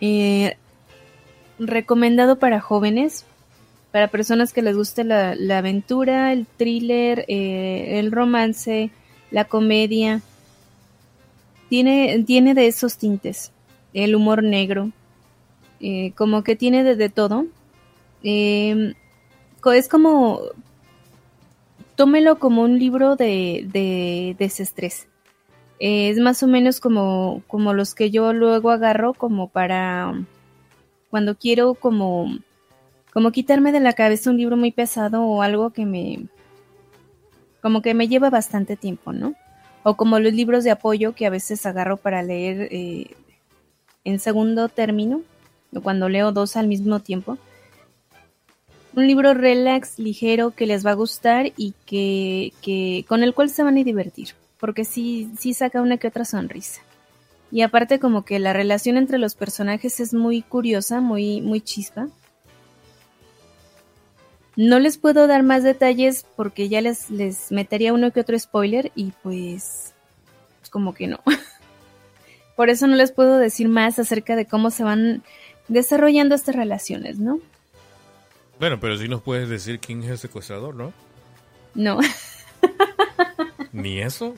Eh, recomendado para jóvenes, para personas que les guste la, la aventura, el thriller, eh, el romance, la comedia. Tiene, tiene de esos tintes, el humor negro, eh, como que tiene de, todo. Co- es como, tómelo como un libro de, de desestrés. Eh, es más o menos como, como los que yo luego agarro como para cuando quiero como, como quitarme de la cabeza un libro muy pesado o algo que me como que me lleva bastante tiempo, ¿no? O como los libros de apoyo que a veces agarro para leer eh, en segundo término, cuando leo dos al mismo tiempo. Un libro relax, ligero, que les va a gustar y que, que con el cual se van a divertir porque sí, sí saca una que otra sonrisa. Y aparte como que la relación entre los personajes es muy curiosa, muy, muy chispa. No les puedo dar más detalles porque ya les, les metería uno que otro spoiler y pues, pues como que no. Por eso no les puedo decir más acerca de cómo se van desarrollando estas relaciones, ¿no? Bueno, pero sí nos puedes decir quién es el secuestrador, ¿no? No, Ni eso.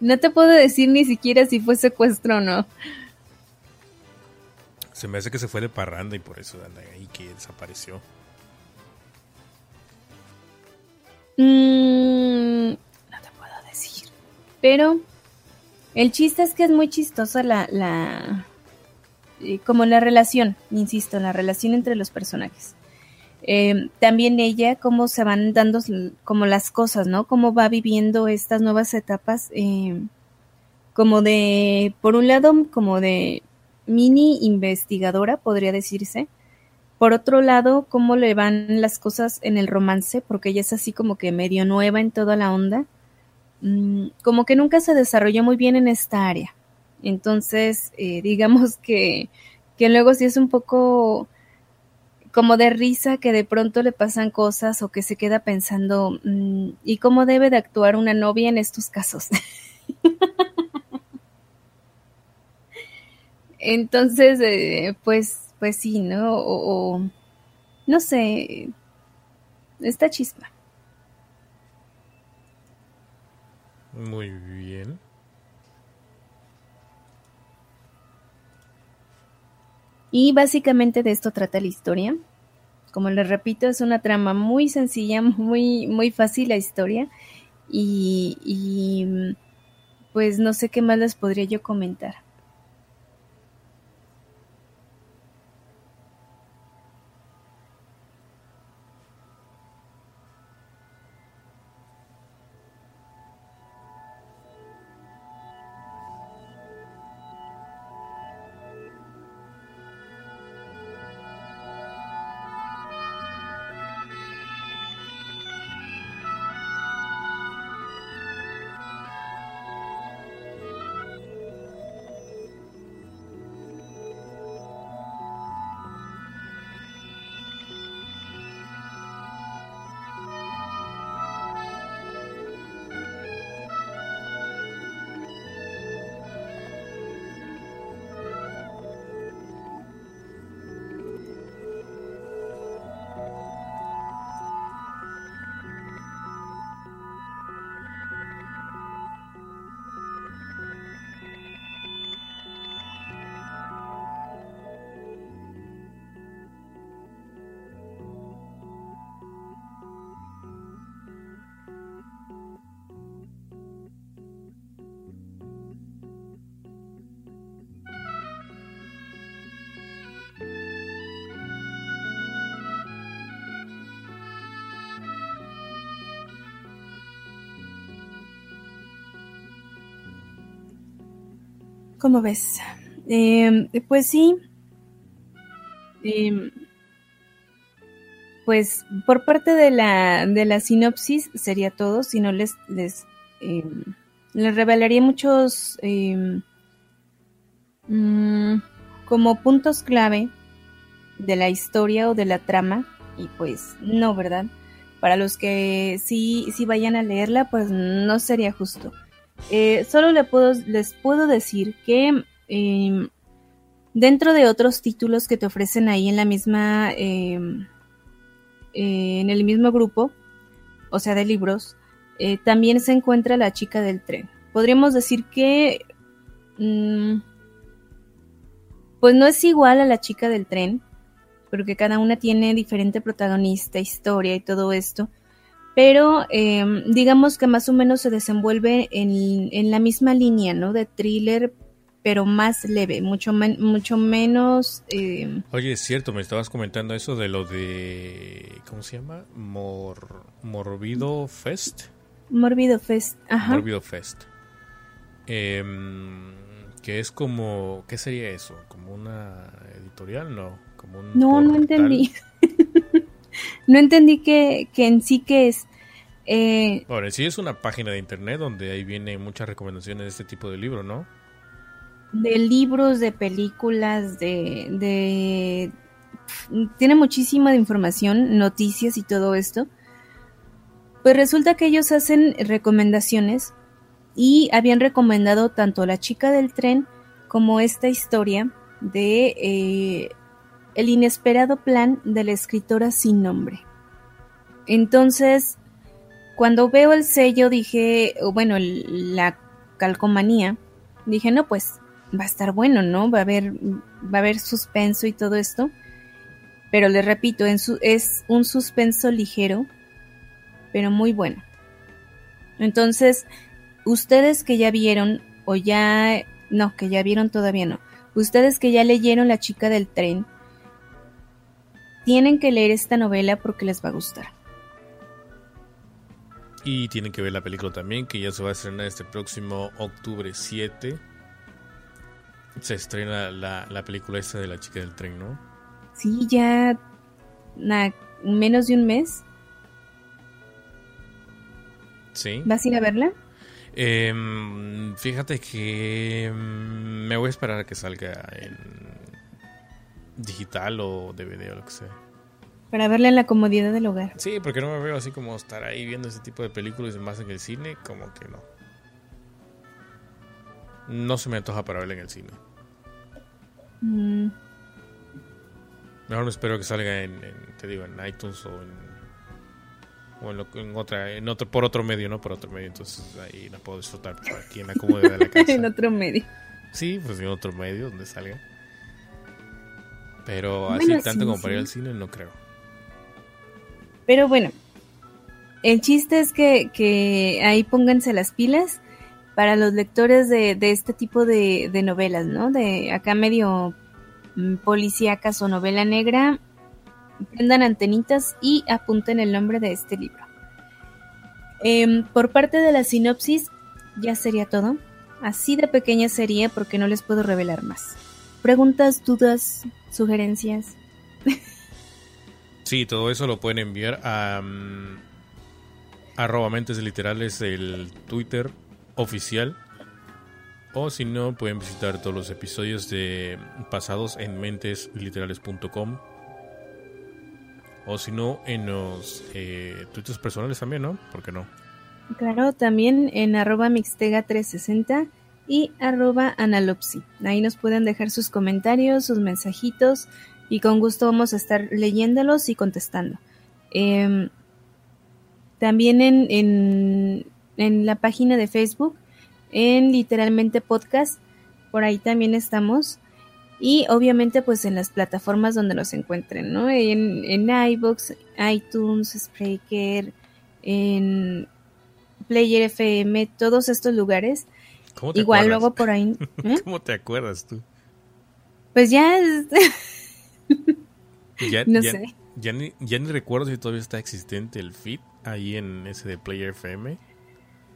no te puedo decir ni siquiera si fue secuestro o no. Se me hace que se fue de parranda y por eso anda ahí que desapareció. Mm, no te puedo decir. Pero el chiste es que es muy chistosa la, la eh, como la relación, insisto, la relación entre los personajes. Eh, también ella, cómo se van dando como las cosas, ¿no? Cómo va viviendo estas nuevas etapas, eh, como de, por un lado, como de mini investigadora, podría decirse. Por otro lado, cómo le van las cosas en el romance, porque ella es así como que medio nueva en toda la onda. Mm, como que nunca se desarrolló muy bien en esta área. Entonces, eh, digamos que, que luego sí es un poco como de risa que de pronto le pasan cosas o que se queda pensando, mm, ¿y cómo debe de actuar una novia en estos casos? Entonces, eh, pues, pues sí, ¿no? O, o- no sé, está chispa. Muy bien. Y básicamente de esto trata la historia. Como les repito, es una trama muy sencilla, muy, muy fácil la historia. Y, y pues no sé qué más les podría yo comentar. ¿Cómo ves? Em, pues sí. Em, pues por parte de la, de la sinopsis sería todo, si no les, les, em, les revelaría muchos mm, como puntos clave de la historia o de la trama y pues no, ¿verdad? Para los que sí, sí vayan a leerla, pues no sería justo. Eh, solo les puedo decir que em, dentro de otros títulos que te ofrecen ahí en la misma, em, eh, en el mismo grupo, o sea, de libros, eh, también se encuentra la chica del tren. Podríamos decir que, mm, pues no es igual a la chica del tren, porque cada una tiene diferente protagonista, historia y todo esto pero em, digamos que más o menos se desenvuelve en, la misma línea, ¿no? De thriller, pero más leve, mucho, mucho menos... Em, Oye, es cierto, me estabas comentando eso de lo de... ¿Cómo se llama? Mor, Morbido Fest. Morbido Fest, ajá. Morbido Fest. Em, que es como... ¿Qué sería eso? ¿Como una editorial? No, como un No, no entendí. No entendí que, en sí que es. Eh, sí es una página de internet donde ahí vienen muchas recomendaciones de este tipo de libros, ¿no? De libros, de películas, de, de... Tiene muchísima de información, noticias y todo esto. Pues resulta que ellos hacen recomendaciones y habían recomendado tanto La chica del tren como esta historia de eh, el inesperado plan de la escritora sin nombre. Entonces, cuando veo el sello, dije, bueno, la calcomanía, dije, no, pues va a estar bueno, ¿no? Va a haber, va a haber suspenso y todo esto. Pero le repito, es un suspenso ligero, pero muy bueno. Entonces, ustedes que ya vieron, o ya, no, que ya vieron todavía no, ustedes que ya leyeron La chica del tren, tienen que leer esta novela porque les va a gustar. Y tienen que ver la película también, que ya se va a estrenar este próximo octubre 7. Se estrena la, película esta de la chica del tren, ¿no? Sí, ya menos de un mes. Sí. ¿Vas a ir a verla? Em, fíjate que em, me voy a esperar a que salga en digital o DVD o lo que sea. Para verla en la comodidad del hogar. Sí, porque no me veo así como estar ahí viendo ese tipo de películas más en el cine, como que no. No se me antoja para verla en el cine. Mm. Mejor me espero que salga en, te digo, en iTunes o en o en, otra en otro por otro medio, no por otro medio, entonces ahí la puedo disfrutar aquí en la comodidad de la casa. en otro medio. Sí, pues en otro medio donde salga. Pero así tanto como para ir al cine, no creo. Pero bueno, el chiste es que, ahí pónganse las pilas para los lectores de, este tipo de, novelas, ¿no? De acá medio mm, policíacas o novela negra, prendan antenitas y apunten el nombre de este libro. Em, por parte de la sinopsis, ya sería todo. Así de pequeña sería porque no les puedo revelar más. Preguntas, dudas, sugerencias. Sí, todo eso lo pueden enviar a um, arroba mentes literales el Twitter oficial. O si no, pueden visitar todos los episodios de pasados en mentesliterales.com. O si no, en los eh, twitters personales también, ¿no? ¿Por qué no? Claro, también en arroba mixtega360 y arroba analopsi. Ahí nos pueden dejar sus comentarios, sus mensajitos y con gusto vamos a estar leyéndolos y contestando. Em, también en, en, en, la página de Facebook, en literalmente podcast, por ahí también estamos. Y obviamente pues en las plataformas donde nos encuentren, ¿no? En, en iVoox, iTunes, Spreaker, en Player FM, todos estos lugares Igual luego por ahí. ¿eh? ¿Cómo te acuerdas tú? Pues ya. ya no sé. Ya ni, ya ni recuerdo si todavía está existente el feed ahí en ese de Player FM.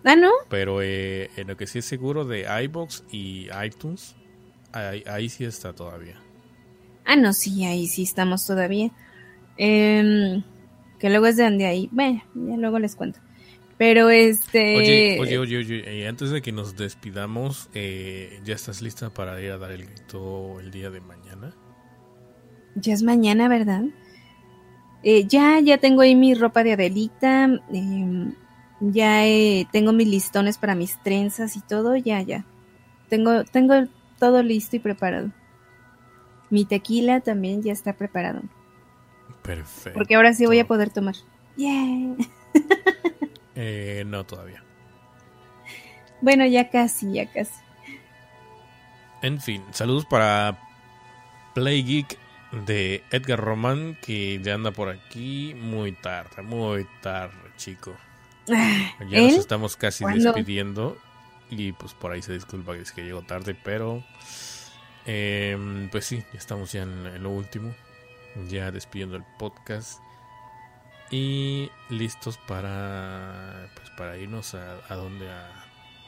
Ah, ¿no? Pero eh, en lo que sí es seguro de iBox y iTunes, ahí, ahí sí está todavía. Ah, no, sí, ahí sí estamos todavía. Em, que luego es de donde ahí. Bueno, ya luego les cuento. Pero este. Oye, oye, oye, oye, antes de que nos despidamos, eh, ¿ya estás lista para ir a dar el grito el día de mañana? Ya es mañana, ¿verdad? Eh, ya, ya tengo ahí mi ropa de Adelita. em, ya eh, tengo mis listones para mis trenzas y todo. Ya, ya. Tengo, tengo todo listo y preparado. Mi tequila también ya está preparado. Perfecto. Porque ahora sí voy a poder tomar. Yeah. Eh, no, todavía. Bueno, ya casi, ya casi. En fin, saludos para Play Geek de Edgar Román, que ya anda por aquí muy tarde, muy tarde, chico. Ah, Ya nos estamos casi ¿Cuándo? despidiendo y pues por ahí se disculpa que es que llegó tarde, pero em, pues sí, ya estamos ya en, en lo último, ya despidiendo el podcast y listos para pues para irnos a, a donde a,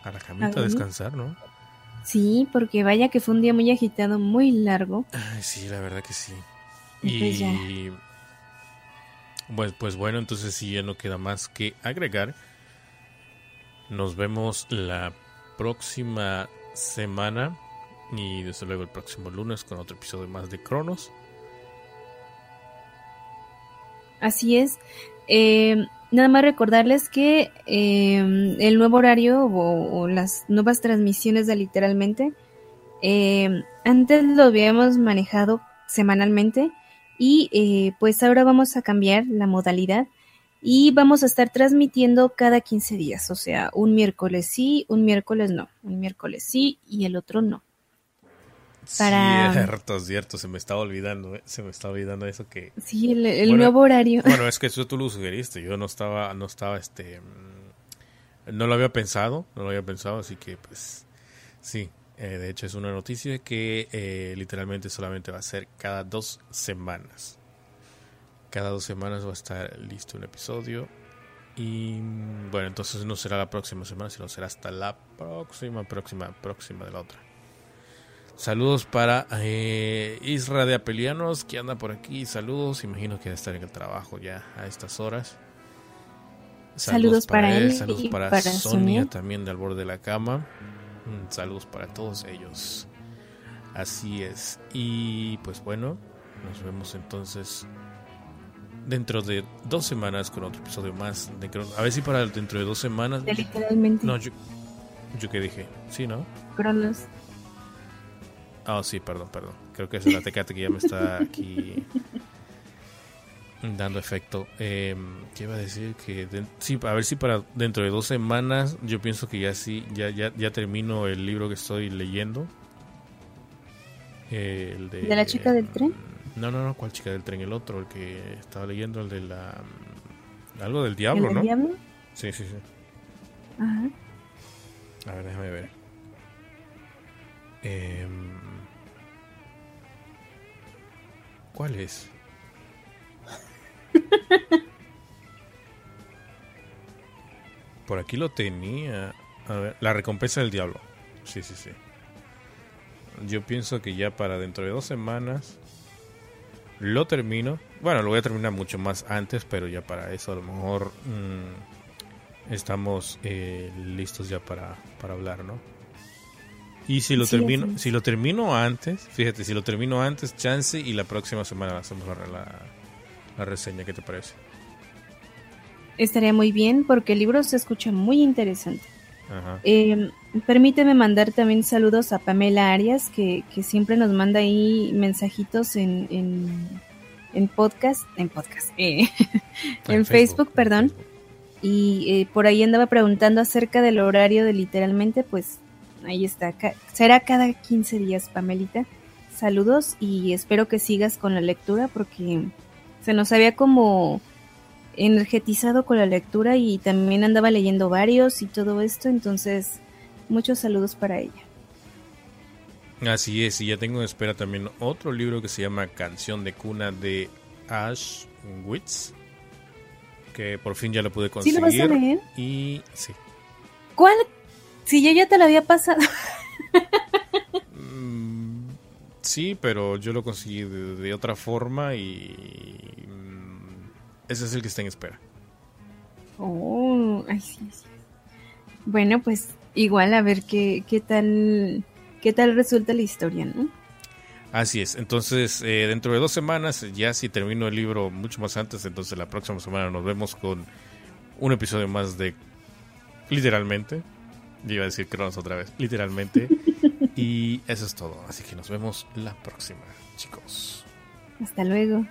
a la camita a descansar, ¿no? Sí, porque vaya que fue un día muy agitado, muy largo. Ay, sí, la verdad que sí. Y pues ya. Pues, pues bueno, entonces sí, ya no queda más que agregar. Nos vemos la próxima semana y desde luego el próximo lunes con otro episodio más de Cronos. Así es. Eh, nada más recordarles que eh, el nuevo horario o, las nuevas transmisiones de literalmente, eh, antes lo habíamos manejado semanalmente y eh, pues ahora vamos a cambiar la modalidad y vamos a estar transmitiendo cada 15 días, o sea, un miércoles sí, un miércoles no, un miércoles sí y el otro no. Para- Cierto, cierto, se me estaba olvidando, ¿eh? se me estaba olvidando eso que... Sí, el, el Bueno, nuevo horario. Bueno, es que eso tú lo sugeriste, yo no estaba, no estaba, este, mm, no lo había pensado, no lo había pensado, así que pues sí, eh, de hecho es una noticia que eh, literalmente solamente va a ser cada dos semanas. Cada dos semanas va a estar listo un episodio y mm, bueno, entonces no será la próxima semana, sino será hasta la próxima, próxima, próxima de la otra. Saludos para eh, Isra de Apelianos que anda por aquí. Saludos, imagino que debe estar en el trabajo ya a estas horas. Saludos para él saludos para, para Sonia, Sonia. también de al borde de la cama. Mm, Saludos para todos ellos. Así es. Y pues bueno, nos vemos entonces dentro de dos semanas con otro episodio más de. A ver si para dentro de dos semanas. De literalmente. No, yo, yo que dije. Sí, ¿no? Cronos. Ah, sí, perdón, perdón. Creo que es la tecate que ya me está aquí dando efecto. Eh, ¿Qué iba a decir? Que de- sí, a ver si para dentro de dos semanas yo pienso que ya sí, ya, ya, ya termino el libro que estoy leyendo. Eh, el de, ¿De la chica del tren? No, no, no, ¿cuál chica del tren? El otro, el que estaba leyendo, el de la... Algo del ¿El diablo, del ¿no? diablo? Sí, sí, sí. Ajá. A ver, déjame ver. Em, ¿Cuál es? Por aquí lo tenía. A ver, la recompensa del diablo. Sí, sí, sí. Yo pienso que ya para dentro de dos semanas lo termino. Bueno, lo voy a terminar mucho más antes, pero ya para eso a lo mejor mm, estamos eh, listos ya para, para hablar, ¿no? Y si lo Sí, termino, si lo termino antes, fíjate, si lo termino antes, chance y la próxima semana hacemos la, la, la reseña, ¿qué te parece? Estaría muy bien porque el libro se escucha muy interesante. Ajá. Eh, permíteme mandar también saludos a Pamela Arias, que, que siempre nos manda ahí mensajitos en, en, en podcast, en podcast, eh, en Facebook, perdón. Facebook. y eh, por ahí andaba preguntando acerca del horario de literalmente, pues ahí está, será cada 15 días, Pamelita. Saludos y espero que sigas con la lectura porque se nos había como energetizado con la lectura y también andaba leyendo varios y todo esto, entonces muchos saludos para ella. Así es, y ya tengo en espera también otro libro que se llama Canción de Cuna de Ash Witz, que por fin ya lo pude ¿Sí lo vas a conseguir. leer? y sí, ¿Cuál? Si yo ya te lo había pasado. Mm, sí, pero yo lo conseguí de, otra forma y mm, ese es el que está en espera. Oh, ay, sí, sí. Bueno, pues igual a ver qué, qué tal qué tal resulta la historia, ¿no? Así es, entonces eh, dentro de dos semanas, ya si termino el libro mucho más antes, entonces la próxima semana nos vemos con un episodio más de literalmente, yo iba a decir Cronos otra vez, literalmente, y eso es todo, así que nos vemos la próxima, chicos. Hasta luego.